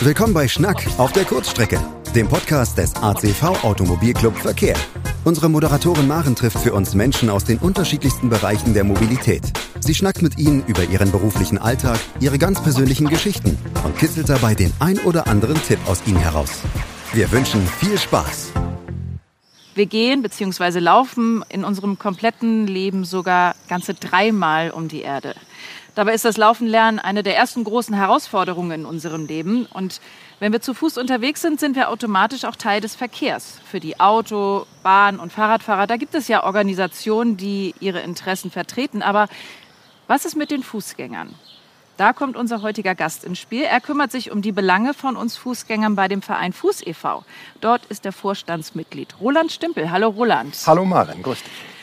Willkommen bei Schnack auf der Kurzstrecke, dem Podcast des ACV Automobilclub Verkehr. Unsere Moderatorin Maren trifft für uns Menschen aus den unterschiedlichsten Bereichen der Mobilität. Sie schnackt mit ihnen über ihren beruflichen Alltag, ihre ganz persönlichen Geschichten und kitzelt dabei den ein oder anderen Tipp aus ihnen heraus. Wir wünschen viel Spaß. Wir gehen bzw. laufen in unserem kompletten Leben sogar ganze dreimal um die Erde. Dabei ist das Laufen lernen eine der ersten großen Herausforderungen in unserem Leben. Und wenn wir zu Fuß unterwegs sind, sind wir automatisch auch Teil des Verkehrs. Für die Auto-, Bahn- und Fahrradfahrer, da gibt es ja Organisationen, die ihre Interessen vertreten. Aber was ist mit den Fußgängern? Da kommt unser heutiger Gast ins Spiel. Er kümmert sich um die Belange von uns Fußgängern bei dem Verein Fuß e.V. Dort ist er Vorstandsmitglied Roland Stimpel. Hallo Roland. Hallo Maren, grüß dich.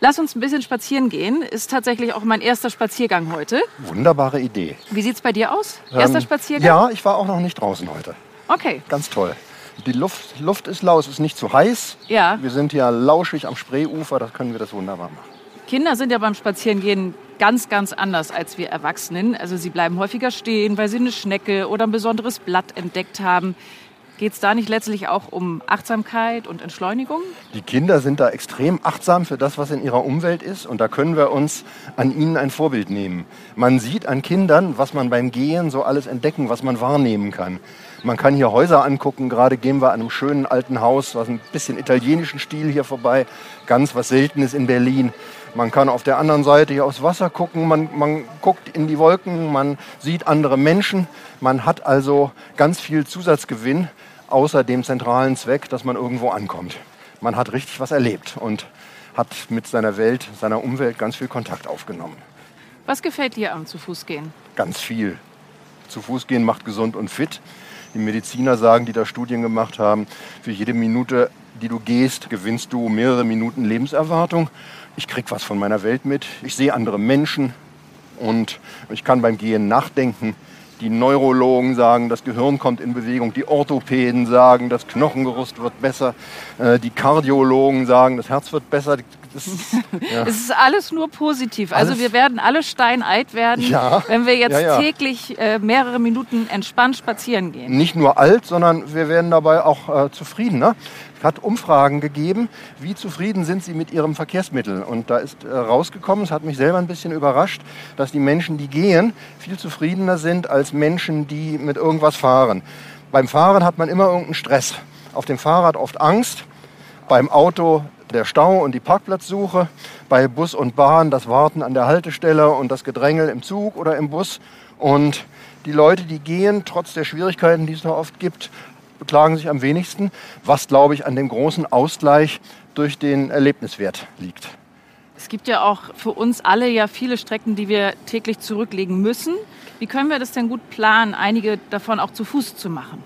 Lass uns ein bisschen spazieren gehen. Ist tatsächlich auch mein erster Spaziergang heute. Wunderbare Idee. Wie sieht es bei dir aus? Erster Ähm, Spaziergang? Ja, ich war auch noch nicht draußen heute. Okay. Ganz toll. Die Luft, Luft ist lau, es ist nicht zu heiß. Ja. Wir sind ja lauschig am Spreeufer, da können wir das wunderbar machen. Kinder sind ja beim Spazierengehen ganz, ganz anders als wir Erwachsenen. Also sie bleiben häufiger stehen, weil sie eine Schnecke oder ein besonderes Blatt entdeckt haben. Geht es da nicht letztlich auch um Achtsamkeit und Entschleunigung? Die Kinder sind da extrem achtsam für das, was in ihrer Umwelt ist. Und da können wir uns an ihnen ein Vorbild nehmen. Man sieht an Kindern, was man beim Gehen so alles entdecken, was man wahrnehmen kann. Man kann hier Häuser angucken. Gerade gehen wir an einem schönen alten Haus, was ein bisschen italienischen Stil hier vorbei. Ganz was Seltenes in Berlin. Man kann auf der anderen Seite hier aufs Wasser gucken. Man, man guckt in die Wolken. Man sieht andere Menschen. Man hat also ganz viel Zusatzgewinn außer dem zentralen Zweck, dass man irgendwo ankommt. Man hat richtig was erlebt und hat mit seiner Welt, seiner Umwelt ganz viel Kontakt aufgenommen. Was gefällt dir am zu Fuß gehen? Ganz viel. Zu Fuß gehen macht gesund und fit. Die Mediziner sagen, die da Studien gemacht haben, für jede Minute, die du gehst, gewinnst du mehrere Minuten Lebenserwartung. Ich krieg was von meiner Welt mit. Ich sehe andere Menschen und ich kann beim Gehen nachdenken. Die Neurologen sagen, das Gehirn kommt in Bewegung. Die Orthopäden sagen, das Knochengerüst wird besser. Äh, Die Kardiologen sagen, das Herz wird besser. Das, ja. Es ist alles nur positiv. Also Alles- wir werden alle steinalt werden, Ja. wenn wir jetzt Ja, täglich äh, mehrere Minuten entspannt spazieren gehen. nicht nur alt, sondern wir werden dabei auch äh, zufriedener. Es hat Umfragen gegeben, wie zufrieden sind sie mit ihrem Verkehrsmittel. Und da ist äh, rausgekommen, es hat mich selber ein bisschen überrascht, dass die Menschen, die gehen, viel zufriedener sind als Menschen, die mit irgendwas fahren. Beim Fahren hat man immer irgendeinen Stress. Auf dem Fahrrad oft Angst, beim Auto der Stau und die Parkplatzsuche, bei Bus und Bahn das Warten an der Haltestelle und das Gedrängel im Zug oder im Bus. Und die Leute, die gehen, trotz der Schwierigkeiten, die es da oft gibt, beklagen sich am wenigsten, was, glaube ich, an dem großen Ausgleich durch den Erlebniswert liegt. Es gibt ja auch für uns alle ja viele Strecken, die wir täglich zurücklegen müssen. Wie können wir das denn gut planen, einige davon auch zu Fuß zu machen?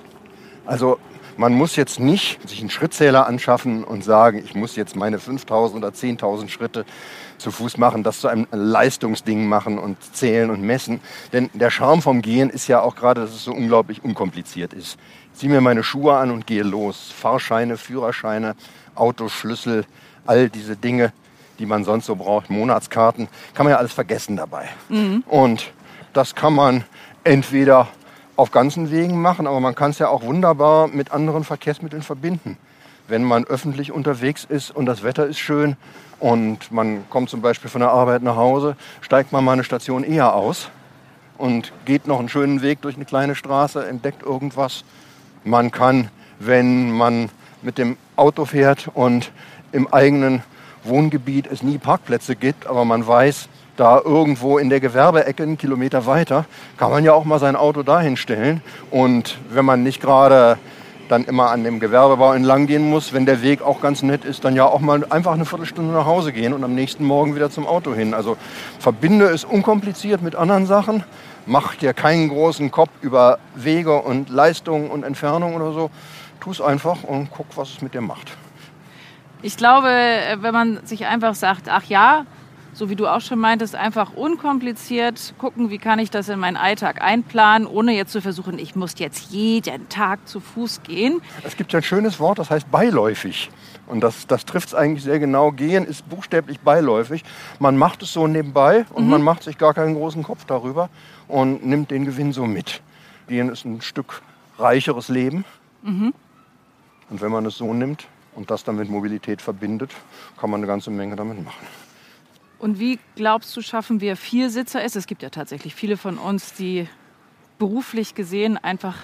Also man muss jetzt nicht sich einen Schrittzähler anschaffen und sagen, ich muss jetzt meine 5000 oder 10.000 Schritte zu Fuß machen, das zu einem Leistungsding machen und zählen und messen. Denn der Charme vom Gehen ist ja auch gerade, dass es so unglaublich unkompliziert ist. Ich ziehe mir meine Schuhe an und gehe los. Fahrscheine, Führerscheine, Autoschlüssel, all diese Dinge, die man sonst so braucht, Monatskarten, kann man ja alles vergessen dabei. Und das kann man entweder auf ganzen Wegen machen, aber man kann es ja auch wunderbar mit anderen Verkehrsmitteln verbinden. Wenn man öffentlich unterwegs ist und das Wetter ist schön und man kommt zum Beispiel von der Arbeit nach Hause, steigt man mal eine Station eher aus und geht noch einen schönen Weg durch eine kleine Straße, entdeckt irgendwas. Man kann, wenn man mit dem Auto fährt und im eigenen Wohngebiet es nie Parkplätze gibt, aber man weiß, da irgendwo in der Gewerbeecke einen Kilometer weiter, kann man ja auch mal sein Auto dahin stellen. Und wenn man nicht gerade dann immer an dem Gewerbebau entlang gehen muss, wenn der Weg auch ganz nett ist, dann ja auch mal einfach eine Viertelstunde nach Hause gehen und am nächsten Morgen wieder zum Auto hin. Also verbinde es unkompliziert mit anderen Sachen, mach dir keinen großen Kopf über Wege und Leistungen und Entfernung oder so. Tu es einfach und guck, was es mit dir macht. Ich glaube, äh, wenn man sich einfach sagt, ach ja, so wie du auch schon meintest, einfach unkompliziert gucken, wie kann ich das in meinen Alltag einplanen, ohne jetzt zu versuchen, ich muss jetzt jeden Tag zu Fuß gehen. Es gibt ja ein schönes Wort, das heißt beiläufig. Und das, das trifft es eigentlich sehr genau. Gehen ist buchstäblich beiläufig. Man macht es so nebenbei und man macht sich gar keinen großen Kopf darüber und nimmt den Gewinn so mit. Gehen ist ein Stück reicheres Leben. Mhm. Und wenn man es so nimmt und das dann mit Mobilität verbindet, kann man eine ganze Menge damit machen. Und wie glaubst du, schaffen wir Viersitzer es? Es gibt ja tatsächlich viele von uns, die beruflich gesehen einfach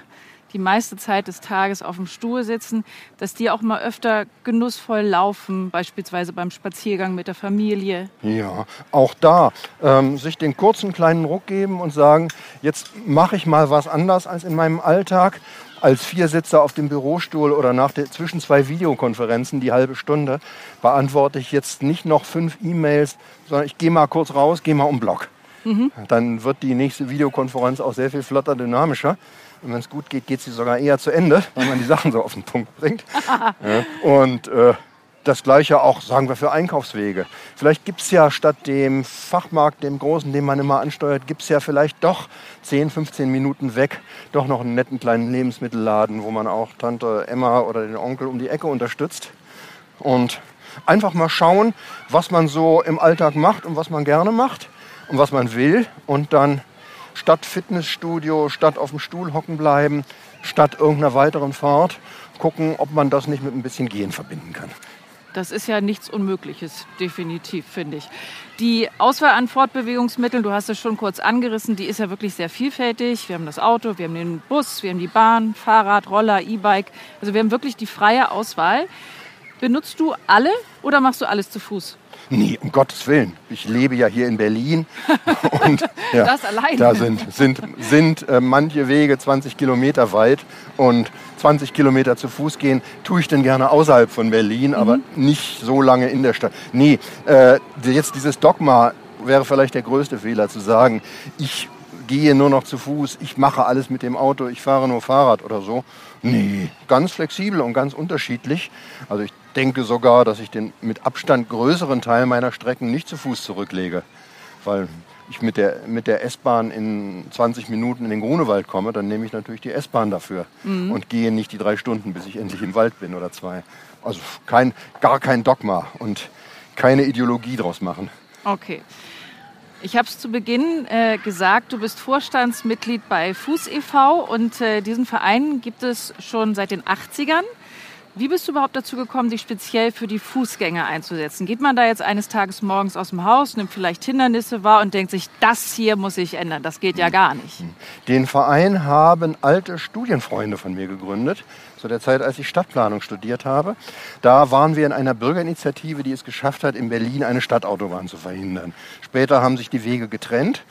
die meiste Zeit des Tages auf dem Stuhl sitzen, dass die auch mal öfter genussvoll laufen, beispielsweise beim Spaziergang mit der Familie. Ja, auch da ähm, sich den kurzen kleinen Ruck geben und sagen, jetzt mache ich mal was anders als in meinem Alltag. Als Viersitzer auf dem Bürostuhl oder nach der, zwischen zwei Videokonferenzen die halbe Stunde beantworte ich jetzt nicht noch fünf E-Mails, sondern ich gehe mal kurz raus, gehe mal um Block. Mhm. Dann wird die nächste Videokonferenz auch sehr viel flotter, dynamischer. Und wenn es gut geht, geht sie sogar eher zu Ende, weil man die Sachen so auf den Punkt bringt. ja. Und äh, das gleiche auch, sagen wir, für Einkaufswege. Vielleicht gibt es ja statt dem Fachmarkt, dem großen, den man immer ansteuert, gibt es ja vielleicht doch 10, 15 Minuten weg doch noch einen netten kleinen Lebensmittelladen, wo man auch Tante Emma oder den Onkel um die Ecke unterstützt. Und einfach mal schauen, was man so im Alltag macht und was man gerne macht und was man will. Und dann statt Fitnessstudio, statt auf dem Stuhl hocken bleiben, statt irgendeiner weiteren Fahrt, gucken, ob man das nicht mit ein bisschen Gehen verbinden kann. Das ist ja nichts Unmögliches, definitiv, finde ich. Die Auswahl an Fortbewegungsmitteln, du hast es schon kurz angerissen, die ist ja wirklich sehr vielfältig. Wir haben das Auto, wir haben den Bus, wir haben die Bahn, Fahrrad, Roller, E-Bike. Also wir haben wirklich die freie Auswahl. Benutzt du alle oder machst du alles zu Fuß? Nee, um Gottes Willen. Ich lebe ja hier in Berlin. Und ja, das allein. Da sind, sind, sind äh, manche Wege 20 Kilometer weit und 20 Kilometer zu Fuß gehen, tue ich denn gerne außerhalb von Berlin, mhm. aber nicht so lange in der Stadt. Nee, äh, jetzt dieses Dogma wäre vielleicht der größte Fehler zu sagen, ich gehe nur noch zu Fuß, ich mache alles mit dem Auto, ich fahre nur Fahrrad oder so. Nee, ganz flexibel und ganz unterschiedlich. Also ich denke sogar, dass ich den mit Abstand größeren Teil meiner Strecken nicht zu Fuß zurücklege, weil ich mit der, mit der S-Bahn in 20 Minuten in den Grunewald komme, dann nehme ich natürlich die S-Bahn dafür mhm. und gehe nicht die drei Stunden, bis ich endlich im Wald bin oder zwei. Also kein, gar kein Dogma und keine Ideologie draus machen. Okay. Ich habe es zu Beginn äh, gesagt, du bist Vorstandsmitglied bei Fuß e.V. und äh, diesen Verein gibt es schon seit den 80ern. Wie bist du überhaupt dazu gekommen, dich speziell für die Fußgänger einzusetzen? Geht man da jetzt eines Tages morgens aus dem Haus, nimmt vielleicht Hindernisse wahr und denkt sich, das hier muss ich ändern? Das geht ja gar nicht. Den Verein haben alte Studienfreunde von mir gegründet, zu der Zeit, als ich Stadtplanung studiert habe. Da waren wir in einer Bürgerinitiative, die es geschafft hat, in Berlin eine Stadtautobahn zu verhindern. Später haben sich die Wege getrennt.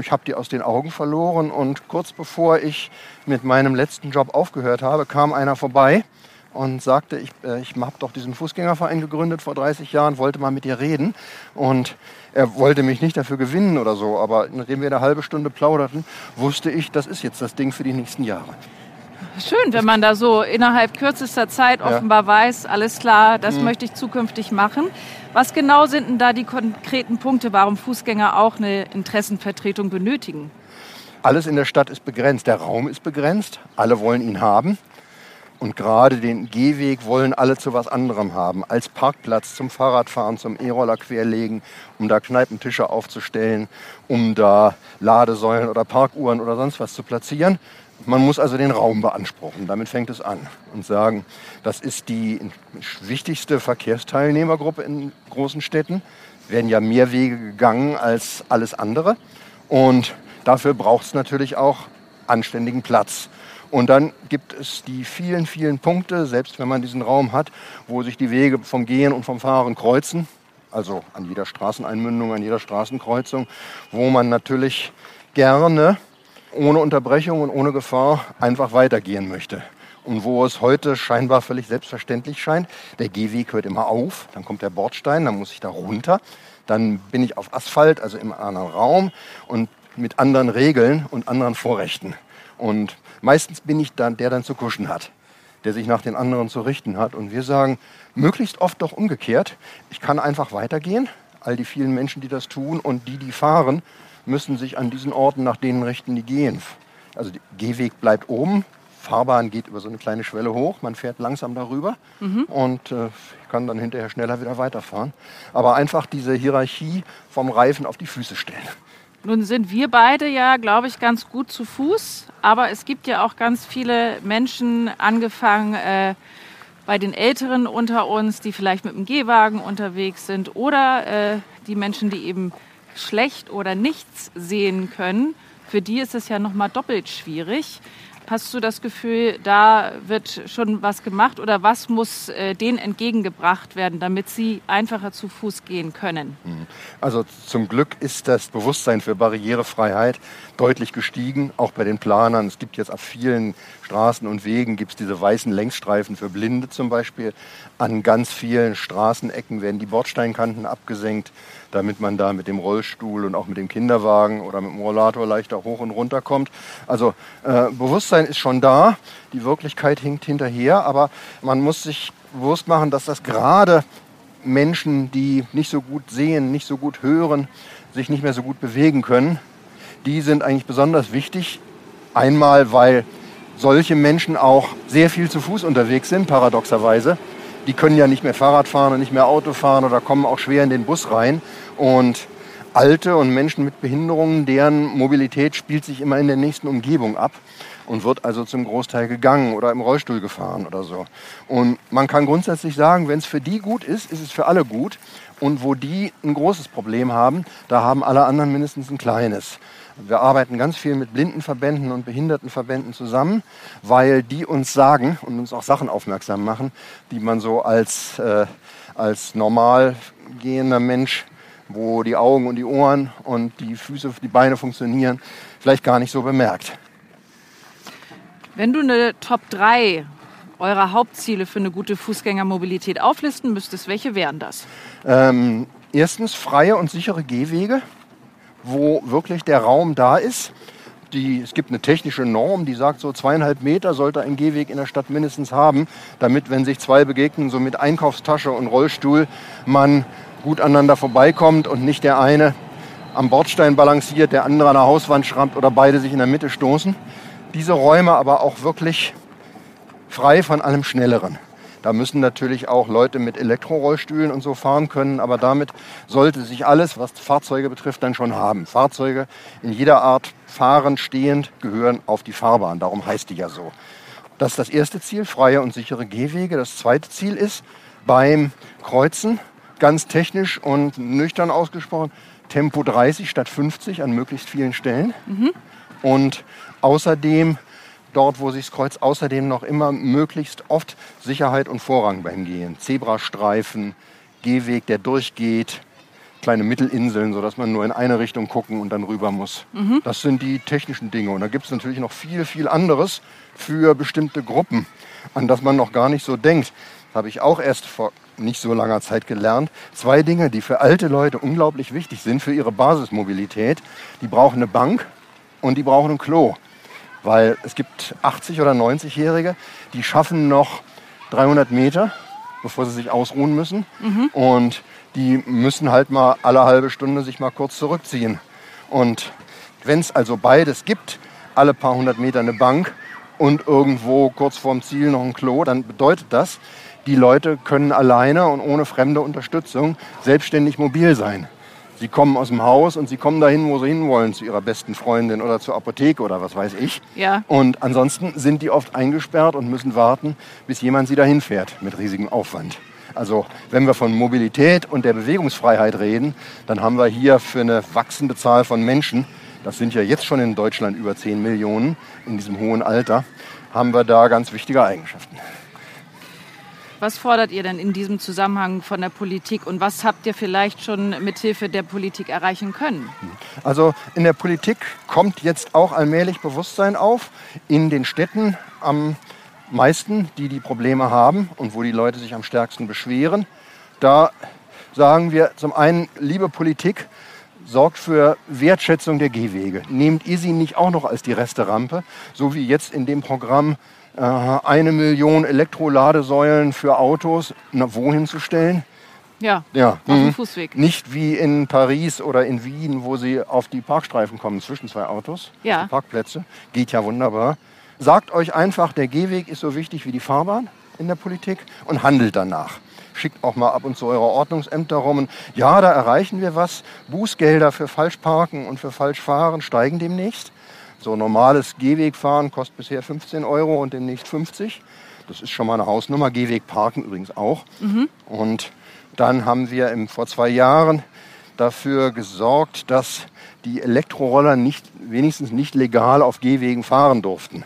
Ich habe die aus den Augen verloren und kurz bevor ich mit meinem letzten Job aufgehört habe, kam einer vorbei und sagte, ich, äh, ich habe doch diesen Fußgängerverein gegründet vor 30 Jahren, wollte mal mit dir reden. Und er wollte mich nicht dafür gewinnen oder so, aber nachdem wir eine halbe Stunde plauderten, wusste ich, das ist jetzt das Ding für die nächsten Jahre. Schön, wenn man da so innerhalb kürzester Zeit offenbar ja. weiß, alles klar, das mhm. möchte ich zukünftig machen. Was genau sind denn da die konkreten Punkte, warum Fußgänger auch eine Interessenvertretung benötigen? Alles in der Stadt ist begrenzt, der Raum ist begrenzt, alle wollen ihn haben. Und gerade den Gehweg wollen alle zu was anderem haben. Als Parkplatz zum Fahrradfahren, zum E-Roller querlegen, um da Kneipentische aufzustellen, um da Ladesäulen oder Parkuhren oder sonst was zu platzieren. Man muss also den Raum beanspruchen. Damit fängt es an. Und sagen, das ist die wichtigste Verkehrsteilnehmergruppe in großen Städten. Werden ja mehr Wege gegangen als alles andere. Und dafür braucht es natürlich auch anständigen Platz. Und dann gibt es die vielen, vielen Punkte, selbst wenn man diesen Raum hat, wo sich die Wege vom Gehen und vom Fahren kreuzen. Also an jeder Straßeneinmündung, an jeder Straßenkreuzung, wo man natürlich gerne ohne Unterbrechung und ohne Gefahr einfach weitergehen möchte. Und wo es heute scheinbar völlig selbstverständlich scheint, der Gehweg hört immer auf, dann kommt der Bordstein, dann muss ich da runter, dann bin ich auf Asphalt, also im anderen Raum und mit anderen Regeln und anderen Vorrechten. Und meistens bin ich dann, der dann zu kuschen hat, der sich nach den anderen zu richten hat. Und wir sagen möglichst oft doch umgekehrt, ich kann einfach weitergehen. All die vielen Menschen, die das tun und die, die fahren, müssen sich an diesen Orten nach denen richten, die gehen. Also der Gehweg bleibt oben, Fahrbahn geht über so eine kleine Schwelle hoch, man fährt langsam darüber mhm. und äh, kann dann hinterher schneller wieder weiterfahren. Aber einfach diese Hierarchie vom Reifen auf die Füße stellen. Nun sind wir beide ja, glaube ich, ganz gut zu Fuß, aber es gibt ja auch ganz viele Menschen, angefangen äh, bei den Älteren unter uns, die vielleicht mit dem Gehwagen unterwegs sind oder äh, die Menschen, die eben schlecht oder nichts sehen können. Für die ist es ja noch mal doppelt schwierig. Hast du das Gefühl, da wird schon was gemacht oder was muss äh, denen entgegengebracht werden, damit sie einfacher zu Fuß gehen können? Mhm. Also zum Glück ist das Bewusstsein für Barrierefreiheit deutlich gestiegen, auch bei den Planern. Es gibt jetzt auf vielen Straßen und Wegen gibt es diese weißen Längsstreifen für Blinde zum Beispiel. An ganz vielen Straßenecken werden die Bordsteinkanten abgesenkt damit man da mit dem Rollstuhl und auch mit dem Kinderwagen oder mit dem Rollator leichter hoch und runter kommt. Also äh, Bewusstsein ist schon da, die Wirklichkeit hinkt hinterher, aber man muss sich bewusst machen, dass das gerade Menschen, die nicht so gut sehen, nicht so gut hören, sich nicht mehr so gut bewegen können, die sind eigentlich besonders wichtig. Einmal, weil solche Menschen auch sehr viel zu Fuß unterwegs sind, paradoxerweise die können ja nicht mehr Fahrrad fahren und nicht mehr Auto fahren oder kommen auch schwer in den Bus rein. Und Alte und Menschen mit Behinderungen, deren Mobilität spielt sich immer in der nächsten Umgebung ab und wird also zum Großteil gegangen oder im Rollstuhl gefahren oder so. Und man kann grundsätzlich sagen, wenn es für die gut ist, ist es für alle gut. Und wo die ein großes Problem haben, da haben alle anderen mindestens ein kleines. Wir arbeiten ganz viel mit Blindenverbänden und Behindertenverbänden zusammen, weil die uns sagen und uns auch Sachen aufmerksam machen, die man so als, äh, als normal gehender Mensch, wo die Augen und die Ohren und die Füße, die Beine funktionieren, vielleicht gar nicht so bemerkt. Wenn du eine Top 3 eurer Hauptziele für eine gute Fußgängermobilität auflisten müsstest, welche wären das? Ähm, erstens freie und sichere Gehwege wo wirklich der Raum da ist. Die, es gibt eine technische Norm, die sagt, so zweieinhalb Meter sollte ein Gehweg in der Stadt mindestens haben, damit, wenn sich zwei begegnen, so mit Einkaufstasche und Rollstuhl, man gut aneinander vorbeikommt und nicht der eine am Bordstein balanciert, der andere an der Hauswand schrammt oder beide sich in der Mitte stoßen. Diese Räume aber auch wirklich frei von allem Schnelleren. Da müssen natürlich auch Leute mit Elektrorollstühlen und so fahren können, aber damit sollte sich alles, was Fahrzeuge betrifft, dann schon haben. Fahrzeuge in jeder Art fahrend, stehend gehören auf die Fahrbahn. Darum heißt die ja so. Das ist das erste Ziel, freie und sichere Gehwege. Das zweite Ziel ist beim Kreuzen, ganz technisch und nüchtern ausgesprochen, Tempo 30 statt 50 an möglichst vielen Stellen. Mhm. Und außerdem dort, wo sich das Kreuz außerdem noch immer möglichst oft Sicherheit und Vorrang beim Gehen. Zebrastreifen, Gehweg, der durchgeht, kleine Mittelinseln, sodass man nur in eine Richtung gucken und dann rüber muss. Mhm. Das sind die technischen Dinge. Und da gibt es natürlich noch viel, viel anderes für bestimmte Gruppen, an das man noch gar nicht so denkt. Das habe ich auch erst vor nicht so langer Zeit gelernt. Zwei Dinge, die für alte Leute unglaublich wichtig sind für ihre Basismobilität. Die brauchen eine Bank und die brauchen ein Klo. Weil es gibt 80- oder 90-Jährige, die schaffen noch 300 Meter, bevor sie sich ausruhen müssen. Mhm. Und die müssen halt mal alle halbe Stunde sich mal kurz zurückziehen. Und wenn es also beides gibt, alle paar hundert Meter eine Bank und irgendwo kurz vorm Ziel noch ein Klo, dann bedeutet das, die Leute können alleine und ohne fremde Unterstützung selbstständig mobil sein. Sie kommen aus dem Haus und sie kommen dahin, wo sie hinwollen, zu ihrer besten Freundin oder zur Apotheke oder was weiß ich. Ja. Und ansonsten sind die oft eingesperrt und müssen warten, bis jemand sie dahin fährt mit riesigem Aufwand. Also wenn wir von Mobilität und der Bewegungsfreiheit reden, dann haben wir hier für eine wachsende Zahl von Menschen, das sind ja jetzt schon in Deutschland über 10 Millionen in diesem hohen Alter, haben wir da ganz wichtige Eigenschaften. Was fordert ihr denn in diesem Zusammenhang von der Politik und was habt ihr vielleicht schon mit Hilfe der Politik erreichen können? Also in der Politik kommt jetzt auch allmählich Bewusstsein auf. In den Städten am meisten, die die Probleme haben und wo die Leute sich am stärksten beschweren. Da sagen wir zum einen, liebe Politik, sorgt für Wertschätzung der Gehwege. Nehmt ihr sie nicht auch noch als die Resterampe, so wie jetzt in dem Programm eine Million Elektroladesäulen für Autos na, wohin zu stellen? Ja, ja. auf dem mhm. Fußweg. Nicht wie in Paris oder in Wien, wo sie auf die Parkstreifen kommen zwischen zwei Autos, ja. die Parkplätze. Geht ja wunderbar. Sagt euch einfach, der Gehweg ist so wichtig wie die Fahrbahn in der Politik und handelt danach. schickt auch mal ab und zu eure Ordnungsämter rum. Und ja, da erreichen wir was. Bußgelder für Falschparken und für Falschfahren steigen demnächst. So normales Gehwegfahren kostet bisher 15 Euro und demnächst 50. Das ist schon mal eine Hausnummer. Gehweg parken übrigens auch. Mhm. Und dann haben wir im, vor zwei Jahren dafür gesorgt, dass die Elektroroller nicht, wenigstens nicht legal auf Gehwegen fahren durften.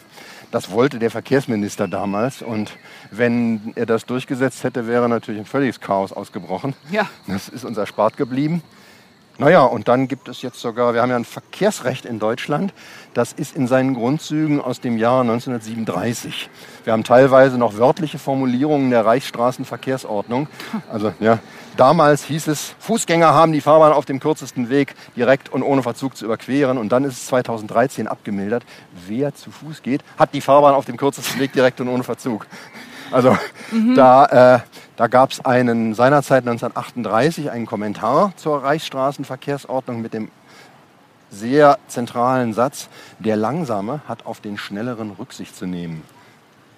Das wollte der Verkehrsminister damals. Und wenn er das durchgesetzt hätte, wäre natürlich ein völliges Chaos ausgebrochen. Ja. Das ist uns erspart geblieben. Naja, und dann gibt es jetzt sogar, wir haben ja ein Verkehrsrecht in Deutschland, das ist in seinen Grundzügen aus dem Jahr 1937. Wir haben teilweise noch wörtliche Formulierungen der Reichsstraßenverkehrsordnung. Also ja, damals hieß es, Fußgänger haben die Fahrbahn auf dem kürzesten Weg direkt und ohne Verzug zu überqueren. Und dann ist es 2013 abgemildert, wer zu Fuß geht, hat die Fahrbahn auf dem kürzesten Weg direkt und ohne Verzug. Also mhm. da, äh, da gab es einen seinerzeit 1938 einen Kommentar zur Reichsstraßenverkehrsordnung mit dem sehr zentralen Satz, der Langsame hat auf den Schnelleren Rücksicht zu nehmen.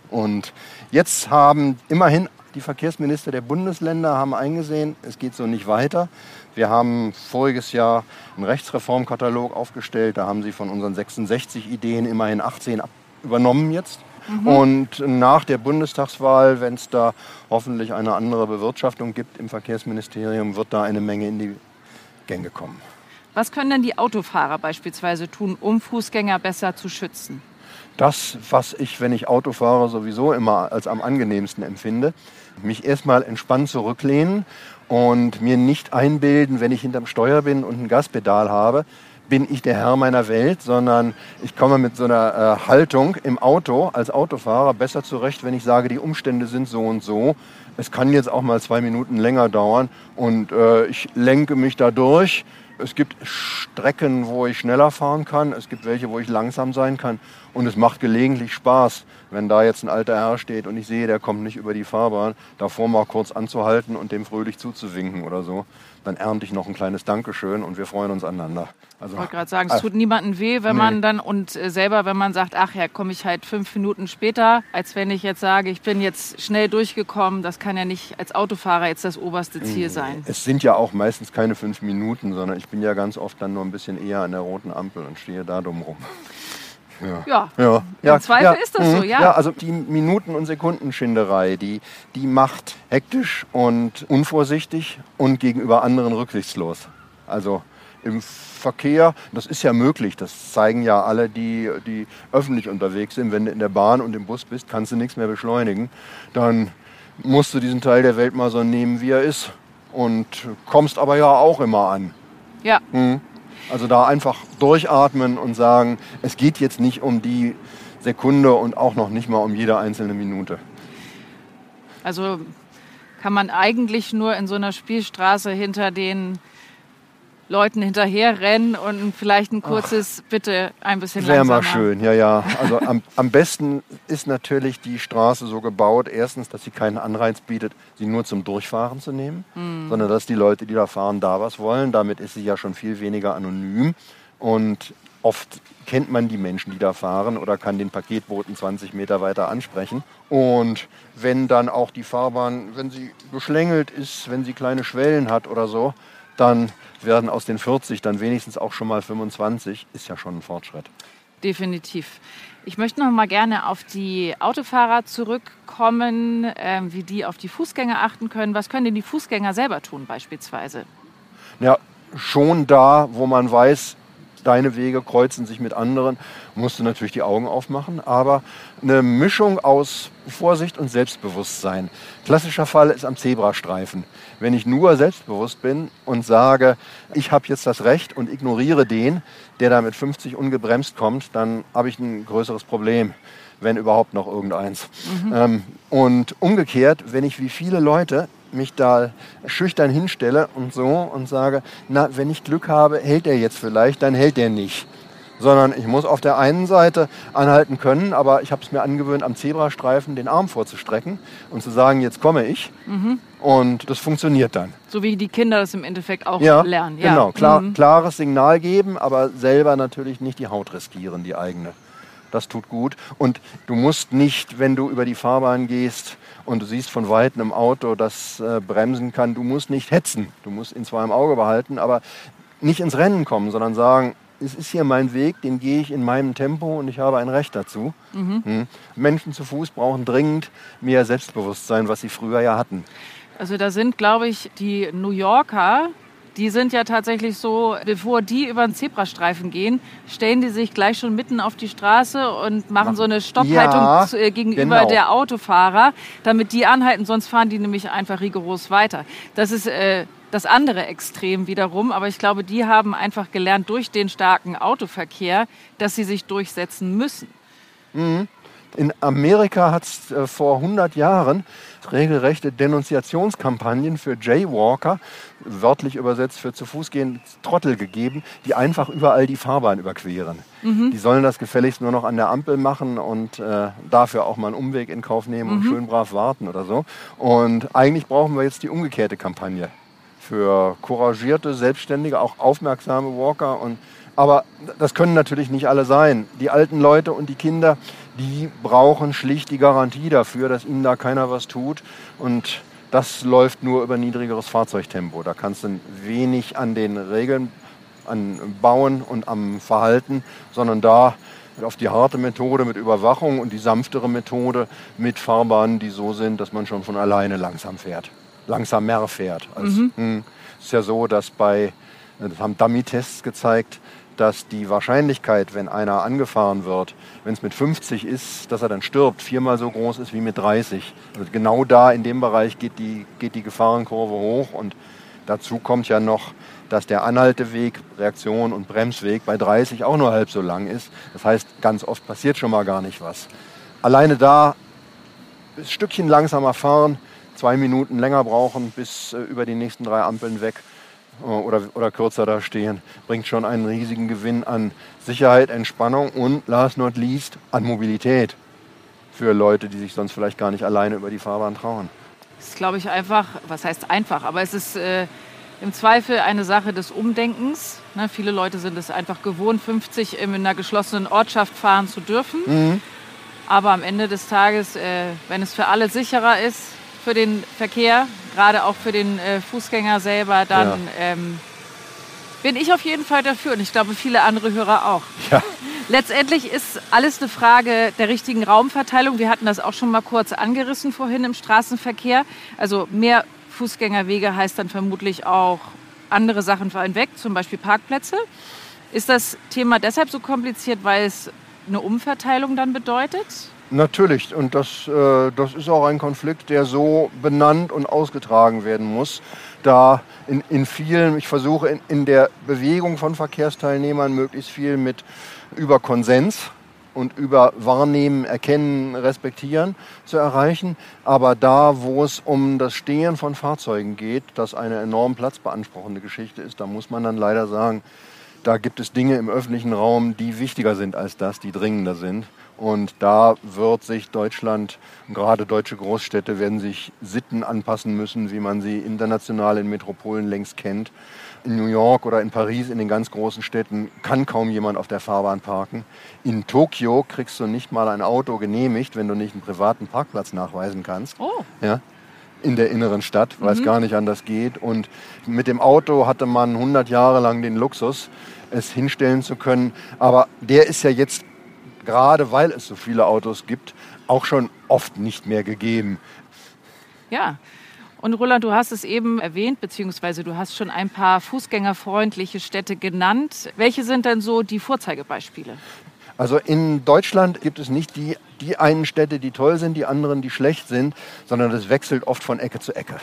Und jetzt haben immerhin die Verkehrsminister der Bundesländer haben eingesehen, es geht so nicht weiter. Wir haben voriges Jahr einen Rechtsreformkatalog aufgestellt. Da haben sie von unseren 66 Ideen immerhin 18 übernommen jetzt. Mhm. Und nach der Bundestagswahl, wenn es da hoffentlich eine andere Bewirtschaftung gibt im Verkehrsministerium, wird da eine Menge in die Gänge kommen. Was können denn die Autofahrer beispielsweise tun, um Fußgänger besser zu schützen? Das, was ich, wenn ich Auto fahre, sowieso immer als am angenehmsten empfinde, mich erstmal entspannt zurücklehnen und mir nicht einbilden, wenn ich hinterm Steuer bin und ein Gaspedal habe, bin ich der Herr meiner Welt, sondern ich komme mit so einer äh, Haltung im Auto als Autofahrer besser zurecht, wenn ich sage, die Umstände sind so und so. Es kann jetzt auch mal zwei Minuten länger dauern und äh, ich lenke mich da durch. Es gibt Strecken, wo ich schneller fahren kann. Es gibt welche, wo ich langsam sein kann. Und es macht gelegentlich Spaß, wenn da jetzt ein alter Herr steht und ich sehe, der kommt nicht über die Fahrbahn, davor mal kurz anzuhalten und dem fröhlich zuzuwinken oder so dann ernte ich noch ein kleines Dankeschön und wir freuen uns aneinander. Also, ich wollte gerade sagen, es tut niemandem weh, wenn nee. man dann und äh, selber, wenn man sagt, ach ja, komme ich halt fünf Minuten später, als wenn ich jetzt sage, ich bin jetzt schnell durchgekommen. Das kann ja nicht als Autofahrer jetzt das oberste Ziel sein. Es sind ja auch meistens keine fünf Minuten, sondern ich bin ja ganz oft dann nur ein bisschen eher an der roten Ampel und stehe da dumm rum. Ja. Ja. ja. Im Zweifel ja. ist das so, mhm. ja. Ja, also die Minuten- und Sekundenschinderei, die, die macht hektisch und unvorsichtig und gegenüber anderen rücksichtslos. Also im Verkehr, das ist ja möglich, das zeigen ja alle, die, die öffentlich unterwegs sind. Wenn du in der Bahn und im Bus bist, kannst du nichts mehr beschleunigen. Dann musst du diesen Teil der Welt mal so nehmen, wie er ist. Und kommst aber ja auch immer an. Ja. Hm. Also da einfach durchatmen und sagen, es geht jetzt nicht um die Sekunde und auch noch nicht mal um jede einzelne Minute. Also kann man eigentlich nur in so einer Spielstraße hinter den Leuten hinterherrennen und vielleicht ein kurzes Ach, Bitte ein bisschen Wäre mal schön, ja, ja. Also am, am besten ist natürlich die Straße so gebaut, erstens, dass sie keinen Anreiz bietet, sie nur zum Durchfahren zu nehmen, mhm. sondern dass die Leute, die da fahren, da was wollen. Damit ist sie ja schon viel weniger anonym und oft kennt man die Menschen, die da fahren oder kann den Paketboten 20 Meter weiter ansprechen. Und wenn dann auch die Fahrbahn, wenn sie beschlängelt ist, wenn sie kleine Schwellen hat oder so, dann werden aus den 40 dann wenigstens auch schon mal 25, ist ja schon ein Fortschritt. Definitiv. Ich möchte noch mal gerne auf die Autofahrer zurückkommen, äh, wie die auf die Fußgänger achten können. Was können denn die Fußgänger selber tun beispielsweise? Ja, schon da, wo man weiß, deine Wege kreuzen sich mit anderen, musst du natürlich die Augen aufmachen. Aber eine Mischung aus Vorsicht und Selbstbewusstsein. Klassischer Fall ist am Zebrastreifen. Wenn ich nur selbstbewusst bin und sage, ich habe jetzt das Recht und ignoriere den, der da mit 50 ungebremst kommt, dann habe ich ein größeres Problem wenn überhaupt noch irgendeins. Mhm. Ähm, und umgekehrt, wenn ich wie viele Leute mich da schüchtern hinstelle und so und sage, na, wenn ich Glück habe, hält er jetzt vielleicht, dann hält er nicht. Sondern ich muss auf der einen Seite anhalten können, aber ich habe es mir angewöhnt, am Zebrastreifen den Arm vorzustrecken und zu sagen, jetzt komme ich. Mhm. Und das funktioniert dann. So wie die Kinder das im Endeffekt auch ja, lernen. Ja, genau. Klar, mhm. Klares Signal geben, aber selber natürlich nicht die Haut riskieren, die eigene. Das tut gut. Und du musst nicht, wenn du über die Fahrbahn gehst und du siehst von weitem ein Auto, das äh, bremsen kann, du musst nicht hetzen. Du musst ihn zwar im Auge behalten, aber nicht ins Rennen kommen, sondern sagen, es ist hier mein Weg, den gehe ich in meinem Tempo und ich habe ein Recht dazu. Mhm. Hm. Menschen zu Fuß brauchen dringend mehr Selbstbewusstsein, was sie früher ja hatten. Also da sind, glaube ich, die New Yorker, die sind ja tatsächlich so, bevor die über den Zebrastreifen gehen, stellen die sich gleich schon mitten auf die Straße und machen so eine Stopphaltung ja, äh, gegenüber genau. der Autofahrer, damit die anhalten, sonst fahren die nämlich einfach rigoros weiter. Das ist äh, das andere Extrem wiederum, aber ich glaube, die haben einfach gelernt durch den starken Autoverkehr, dass sie sich durchsetzen müssen. Mhm. In Amerika hat es äh, vor 100 Jahren regelrechte Denunziationskampagnen für Jaywalker, wörtlich übersetzt für zu Fuß gehende Trottel gegeben, die einfach überall die Fahrbahn überqueren. Mhm. Die sollen das gefälligst nur noch an der Ampel machen und äh, dafür auch mal einen Umweg in Kauf nehmen und mhm. schön brav warten oder so. Und eigentlich brauchen wir jetzt die umgekehrte Kampagne für couragierte, selbstständige, auch aufmerksame Walker und aber das können natürlich nicht alle sein. Die alten Leute und die Kinder, die brauchen schlicht die Garantie dafür, dass ihnen da keiner was tut. Und das läuft nur über niedrigeres Fahrzeugtempo. Da kannst du wenig an den Regeln an Bauen und am Verhalten, sondern da auf die harte Methode mit Überwachung und die sanftere Methode mit Fahrbahnen, die so sind, dass man schon von alleine langsam fährt. Langsamer fährt. Also, mhm. Es ist ja so, dass bei, das haben Dummy-Tests gezeigt, dass die Wahrscheinlichkeit, wenn einer angefahren wird, wenn es mit 50 ist, dass er dann stirbt, viermal so groß ist wie mit 30. Also genau da in dem Bereich geht die, geht die Gefahrenkurve hoch und dazu kommt ja noch, dass der Anhalteweg, Reaktion und Bremsweg bei 30 auch nur halb so lang ist. Das heißt, ganz oft passiert schon mal gar nicht was. Alleine da ein Stückchen langsamer fahren, zwei Minuten länger brauchen bis äh, über die nächsten drei Ampeln weg äh, oder, oder kürzer da stehen, bringt schon einen riesigen Gewinn an Sicherheit, Entspannung und, last not least, an Mobilität für Leute, die sich sonst vielleicht gar nicht alleine über die Fahrbahn trauen. Das ist, glaube ich, einfach, was heißt einfach, aber es ist äh, im Zweifel eine Sache des Umdenkens. Ne, viele Leute sind es einfach gewohnt, 50 in einer geschlossenen Ortschaft fahren zu dürfen. Mhm. Aber am Ende des Tages, äh, wenn es für alle sicherer ist, für den Verkehr, gerade auch für den äh, Fußgänger selber, dann ja. ähm, bin ich auf jeden Fall dafür und ich glaube viele andere Hörer auch. Ja. Letztendlich ist alles eine Frage der richtigen Raumverteilung. Wir hatten das auch schon mal kurz angerissen vorhin im Straßenverkehr. Also mehr Fußgängerwege heißt dann vermutlich auch andere Sachen fallen weg, zum Beispiel Parkplätze. Ist das Thema deshalb so kompliziert, weil es eine Umverteilung dann bedeutet? Natürlich, und das, äh, das ist auch ein Konflikt, der so benannt und ausgetragen werden muss, da in, in vielen, ich versuche in, in der Bewegung von Verkehrsteilnehmern möglichst viel mit über Konsens und über Wahrnehmen, Erkennen, Respektieren zu erreichen. Aber da, wo es um das Stehen von Fahrzeugen geht, das eine enorm platzbeanspruchende Geschichte ist, da muss man dann leider sagen, da gibt es Dinge im öffentlichen Raum, die wichtiger sind als das, die dringender sind. Und da wird sich Deutschland, gerade deutsche Großstädte, werden sich Sitten anpassen müssen, wie man sie international in Metropolen längst kennt. In New York oder in Paris, in den ganz großen Städten, kann kaum jemand auf der Fahrbahn parken. In Tokio kriegst du nicht mal ein Auto genehmigt, wenn du nicht einen privaten Parkplatz nachweisen kannst. Oh. Ja, in der inneren Stadt, weil mhm. es gar nicht anders geht. Und mit dem Auto hatte man 100 Jahre lang den Luxus, es hinstellen zu können. Aber der ist ja jetzt gerade weil es so viele Autos gibt, auch schon oft nicht mehr gegeben. Ja. Und Roland, du hast es eben erwähnt, beziehungsweise du hast schon ein paar fußgängerfreundliche Städte genannt. Welche sind denn so die Vorzeigebeispiele? Also in Deutschland gibt es nicht die, die einen Städte, die toll sind, die anderen, die schlecht sind, sondern das wechselt oft von Ecke zu Ecke.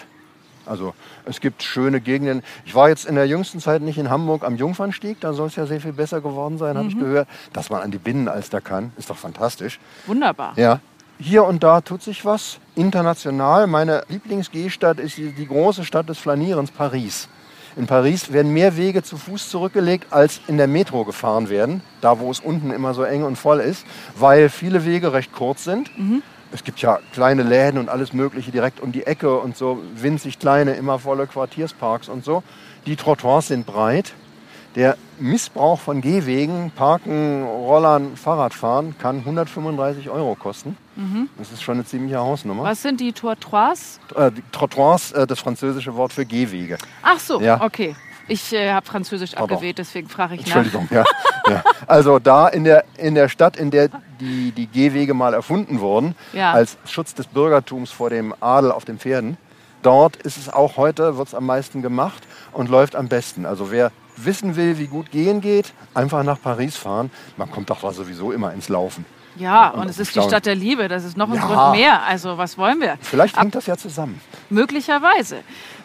Also es gibt schöne Gegenden. Ich war jetzt in der jüngsten Zeit nicht in Hamburg am Jungfernstieg, da soll es ja sehr viel besser geworden sein, mhm. habe ich gehört. Dass man an die Binnenalster kann, ist doch fantastisch. Wunderbar. Ja. Hier und da tut sich was. International, meine Lieblingsgehstadt ist die, die große Stadt des Flanierens, Paris. In Paris werden mehr Wege zu Fuß zurückgelegt, als in der Metro gefahren werden, da wo es unten immer so eng und voll ist, weil viele Wege recht kurz sind. Mhm es gibt ja kleine Läden und alles Mögliche direkt um die Ecke und so winzig kleine, immer volle Quartiersparks und so. Die Trottoirs sind breit. Der Missbrauch von Gehwegen, Parken, Rollern, Fahrradfahren kann 135 Euro kosten. Mhm. Das ist schon eine ziemliche Hausnummer. Was sind die Trottoirs? Äh, Trottoirs, äh, das französische Wort für Gehwege. Ach so, ja. okay. Ich äh, habe Französisch Pardon. abgewählt, deswegen frage ich nach. Entschuldigung, ja, ja. Also da in der, in der Stadt, in der die, die Gehwege mal erfunden wurden, ja. als Schutz des Bürgertums vor dem Adel auf den Pferden, dort ist es auch heute, wird es am meisten gemacht und läuft am besten. Also wer wissen will, wie gut gehen geht, einfach nach Paris fahren. Man kommt doch sowieso immer ins Laufen. Ja, und, und es ist die Stadt der Liebe. Das ist noch ein ja. Grund mehr. Also was wollen wir? Vielleicht hängt Ab das ja zusammen. Möglicherweise.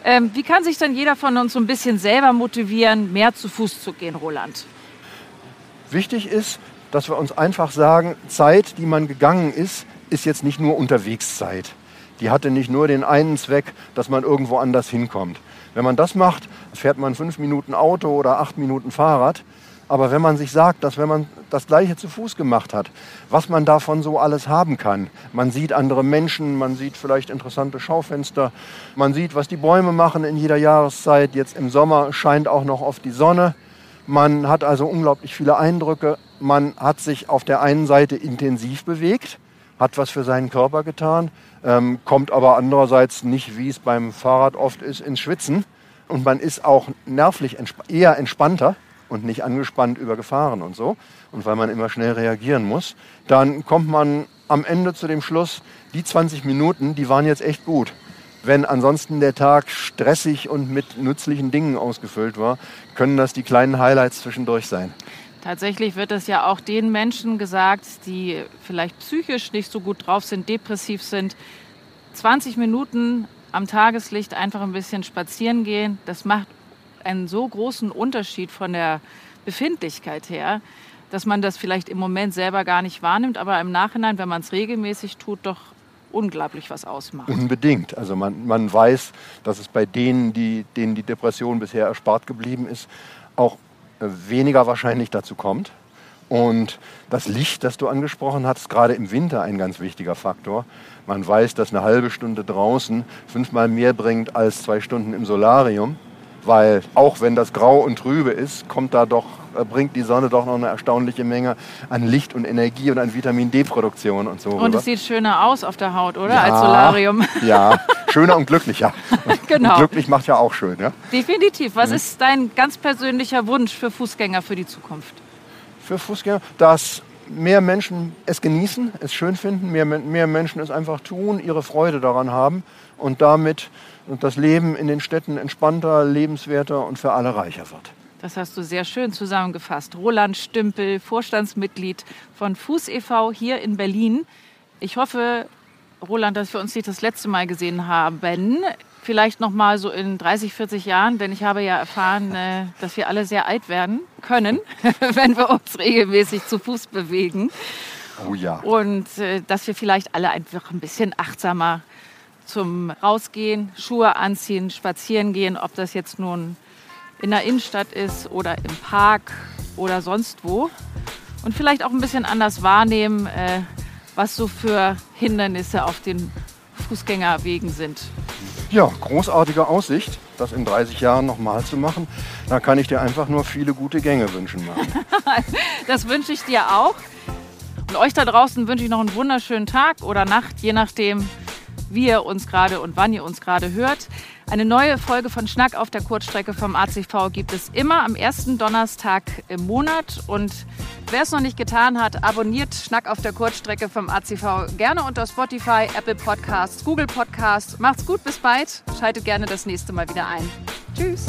Ähm, wie kann sich dann jeder von uns so ein bisschen selber motivieren, mehr zu Fuß zu gehen, Roland? Wichtig ist, dass wir uns einfach sagen, Zeit, die man gegangen ist, ist jetzt nicht nur Unterwegszeit. Die hatte nicht nur den einen Zweck, dass man irgendwo anders hinkommt. Wenn man das macht, fährt man fünf Minuten Auto oder acht Minuten Fahrrad. Aber wenn man sich sagt, dass wenn man das Gleiche zu Fuß gemacht hat, was man davon so alles haben kann. Man sieht andere Menschen, man sieht vielleicht interessante Schaufenster, man sieht, was die Bäume machen in jeder Jahreszeit. Jetzt im Sommer scheint auch noch oft die Sonne. Man hat also unglaublich viele Eindrücke. Man hat sich auf der einen Seite intensiv bewegt, hat was für seinen Körper getan, ähm, kommt aber andererseits nicht, wie es beim Fahrrad oft ist, ins Schwitzen. Und man ist auch nervlich entsp eher entspannter und nicht angespannt über Gefahren und so. Und weil man immer schnell reagieren muss, dann kommt man am Ende zu dem Schluss, die 20 Minuten, die waren jetzt echt gut. Wenn ansonsten der Tag stressig und mit nützlichen Dingen ausgefüllt war, können das die kleinen Highlights zwischendurch sein. Tatsächlich wird es ja auch den Menschen gesagt, die vielleicht psychisch nicht so gut drauf sind, depressiv sind. 20 Minuten am Tageslicht einfach ein bisschen spazieren gehen, das macht einen so großen Unterschied von der Befindlichkeit her, dass man das vielleicht im Moment selber gar nicht wahrnimmt, aber im Nachhinein, wenn man es regelmäßig tut, doch unglaublich was ausmacht. Unbedingt. Also man, man weiß, dass es bei denen, die, denen die Depression bisher erspart geblieben ist, auch äh, weniger wahrscheinlich dazu kommt. Und das Licht, das du angesprochen hast, gerade im Winter ein ganz wichtiger Faktor. Man weiß, dass eine halbe Stunde draußen fünfmal mehr bringt als zwei Stunden im Solarium weil auch wenn das grau und trübe ist, kommt da doch, äh, bringt die Sonne doch noch eine erstaunliche Menge an Licht und Energie und an Vitamin D-Produktion und so. Und rüber. es sieht schöner aus auf der Haut, oder? Ja, Als Solarium. Ja, schöner und glücklicher. genau. Und glücklich macht ja auch schön, ja? Definitiv. Was mhm. ist dein ganz persönlicher Wunsch für Fußgänger für die Zukunft? Für Fußgänger, dass mehr Menschen es genießen, es schön finden, mehr, mehr Menschen es einfach tun, ihre Freude daran haben und damit das Leben in den Städten entspannter, lebenswerter und für alle reicher wird. Das hast du sehr schön zusammengefasst. Roland Stümpel, Vorstandsmitglied von Fuß e.V. hier in Berlin. Ich hoffe, Roland, dass wir uns nicht das letzte Mal gesehen haben. Vielleicht noch mal so in 30, 40 Jahren, denn ich habe ja erfahren, äh, dass wir alle sehr alt werden können, wenn wir uns regelmäßig zu Fuß bewegen. Oh ja. Und äh, dass wir vielleicht alle einfach ein bisschen achtsamer zum Rausgehen, Schuhe anziehen, spazieren gehen, ob das jetzt nun in der Innenstadt ist oder im Park oder sonst wo. Und vielleicht auch ein bisschen anders wahrnehmen, äh, was so für Hindernisse auf den Fußgängerwegen sind. Ja, großartige Aussicht, das in 30 Jahren nochmal zu machen. Da kann ich dir einfach nur viele gute Gänge wünschen. das wünsche ich dir auch. Und euch da draußen wünsche ich noch einen wunderschönen Tag oder Nacht, je nachdem, wie ihr uns gerade und wann ihr uns gerade hört. Eine neue Folge von Schnack auf der Kurzstrecke vom ACV gibt es immer am ersten Donnerstag im Monat. Und wer es noch nicht getan hat, abonniert Schnack auf der Kurzstrecke vom ACV gerne unter Spotify, Apple Podcasts, Google Podcasts. Macht's gut, bis bald. Schaltet gerne das nächste Mal wieder ein. Tschüss.